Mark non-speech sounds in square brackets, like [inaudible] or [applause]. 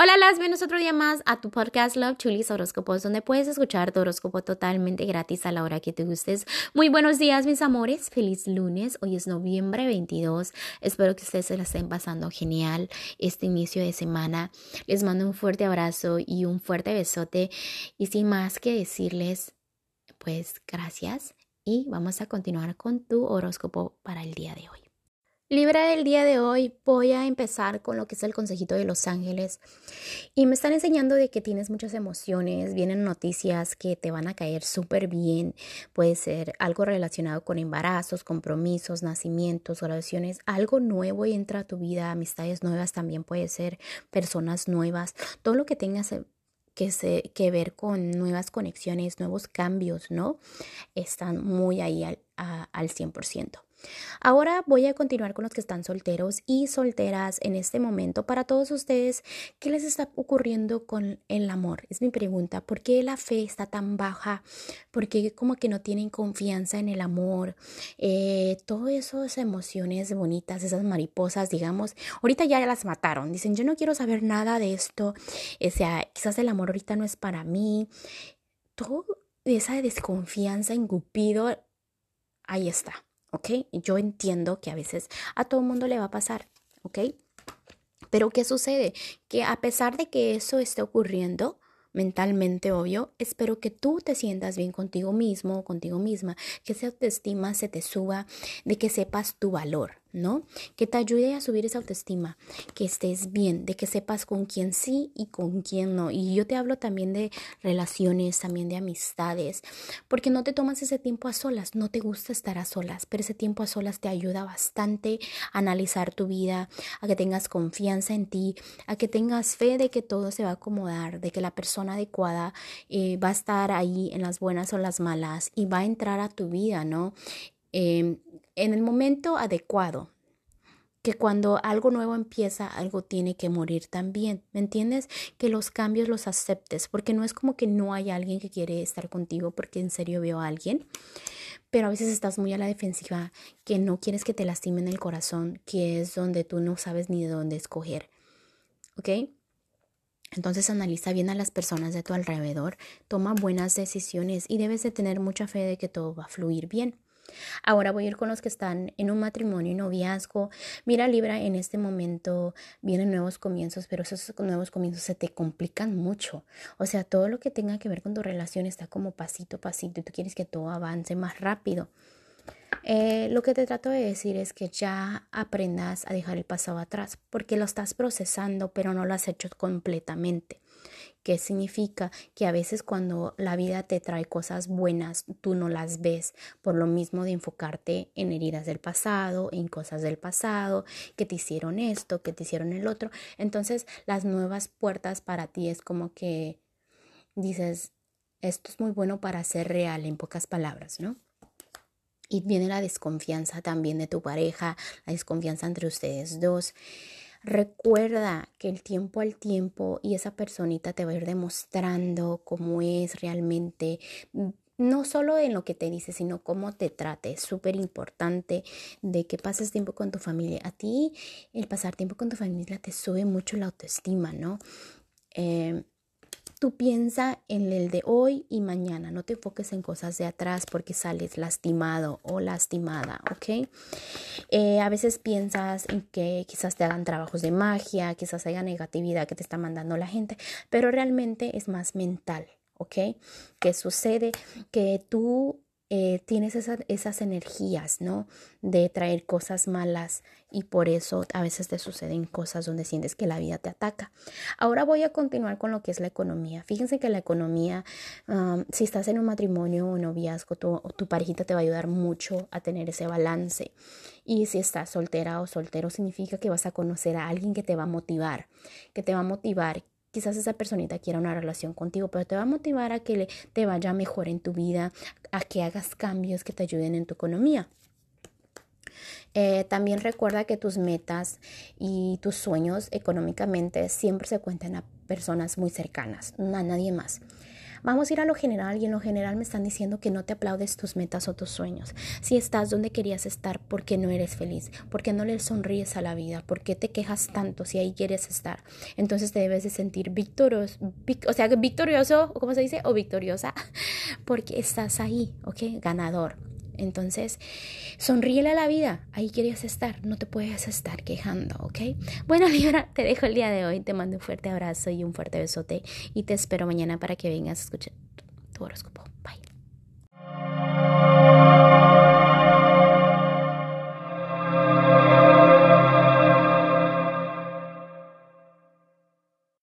Hola, las bienvenidos otro día más a tu podcast Love Chulis Horóscopos, donde puedes escuchar tu horóscopo totalmente gratis a la hora que te gustes. Muy buenos días, mis amores. Feliz lunes. Hoy es noviembre 22. Espero que ustedes se la estén pasando genial este inicio de semana. Les mando un fuerte abrazo y un fuerte besote. Y sin más que decirles, pues gracias. Y vamos a continuar con tu horóscopo para el día de hoy. Libra del día de hoy voy a empezar con lo que es el consejito de los ángeles y me están enseñando de que tienes muchas emociones, vienen noticias que te van a caer súper bien, puede ser algo relacionado con embarazos, compromisos, nacimientos, oraciones, algo nuevo entra a tu vida, amistades nuevas también puede ser, personas nuevas, todo lo que tengas que, se, que ver con nuevas conexiones, nuevos cambios, ¿no? Están muy ahí al, al 100%. Ahora voy a continuar con los que están solteros y solteras en este momento. Para todos ustedes, ¿qué les está ocurriendo con el amor? Es mi pregunta. ¿Por qué la fe está tan baja? ¿Por qué como que no tienen confianza en el amor? Eh, todas esas emociones bonitas, esas mariposas, digamos, ahorita ya las mataron. Dicen, yo no quiero saber nada de esto. O sea, quizás el amor ahorita no es para mí. Todo esa desconfianza, engupido, ahí está. ¿Ok? Yo entiendo que a veces a todo el mundo le va a pasar, ¿ok? Pero ¿qué sucede? Que a pesar de que eso esté ocurriendo, mentalmente obvio, espero que tú te sientas bien contigo mismo, contigo misma, que esa autoestima se te suba, de que sepas tu valor, ¿no? Que te ayude a subir esa autoestima, que estés bien, de que sepas con quién sí y con quién no. Y yo te hablo también de relaciones, también de amistades, porque no te tomas ese tiempo a solas, no te gusta estar a solas, pero ese tiempo a solas te ayuda bastante a analizar tu vida, a que tengas confianza en ti, a que tengas fe de que todo se va a acomodar, de que la persona adecuada eh, va a estar ahí en las buenas o las malas y va a entrar a tu vida, ¿no? Em, en el momento adecuado, que cuando algo nuevo empieza, algo tiene que morir también, ¿me entiendes? Que los cambios los aceptes, porque no es como que no hay alguien que quiere estar contigo, porque en serio veo a alguien, pero a veces estás muy a la defensiva, que no quieres que te lastimen el corazón, que es donde tú no sabes ni de dónde escoger, ¿ok? Entonces analiza bien a las personas de tu alrededor, toma buenas decisiones y debes de tener mucha fe de que todo va a fluir bien. Ahora voy a ir con los que están en un matrimonio y noviazgo. Mira, Libra, en este momento vienen nuevos comienzos, pero esos nuevos comienzos se te complican mucho. O sea, todo lo que tenga que ver con tu relación está como pasito a pasito y tú quieres que todo avance más rápido. Eh, lo que te trato de decir es que ya aprendas a dejar el pasado atrás, porque lo estás procesando, pero no lo has hecho completamente. ¿Qué significa? Que a veces cuando la vida te trae cosas buenas, tú no las ves por lo mismo de enfocarte en heridas del pasado, en cosas del pasado, que te hicieron esto, que te hicieron el otro. Entonces las nuevas puertas para ti es como que dices, esto es muy bueno para ser real en pocas palabras, ¿no? Y viene la desconfianza también de tu pareja, la desconfianza entre ustedes dos. Recuerda que el tiempo al tiempo y esa personita te va a ir demostrando cómo es realmente, mm, no solo en lo que te dice, sino cómo te trate. Es súper importante de que pases tiempo con tu familia. A ti el pasar tiempo con tu familia te sube mucho la autoestima, ¿no? Eh, Tú piensa en el de hoy y mañana, no te enfoques en cosas de atrás porque sales lastimado o lastimada, ¿ok? Eh, a veces piensas en que quizás te hagan trabajos de magia, quizás haya negatividad que te está mandando la gente, pero realmente es más mental, ¿ok? ¿Qué sucede? Que tú eh, tienes esas energías, ¿no? De traer cosas malas y por eso a veces te suceden cosas donde sientes que la vida te ataca. Ahora voy a continuar con lo que es la economía. Fíjense que la economía, si estás en un matrimonio o noviazgo, tu, tu parejita te va a ayudar mucho a tener ese balance. Y si estás soltera o soltero, significa que vas a conocer a alguien que te va a motivar, que te va a motivar, quizás esa personita quiera una relación contigo, pero te va a motivar a que le, te vaya mejor en tu vida, a que hagas cambios que te ayuden en tu economía. Eh, también recuerda que tus metas y tus sueños económicamente siempre se cuentan a personas muy cercanas, a nadie más. Vamos a ir a lo general y en lo general me están diciendo que no te aplaudes tus metas o tus sueños. Si estás donde querías estar, ¿por qué no eres feliz? ¿Por qué no le sonríes a la vida? ¿Por qué te quejas tanto si ahí quieres estar? Entonces te debes de sentir victorioso, o sea, victorioso, ¿cómo se dice? O victoriosa, [laughs] porque estás ahí, ¿ok? Ganador. Entonces, sonríele a la vida. Ahí querías estar. No te puedes estar quejando, ¿ok? Bueno, [laughs] Libra, te dejo el día de hoy. Te mando un fuerte abrazo y un fuerte besote. Y te espero mañana para que vengas a escuchar tu horóscopo. Bye.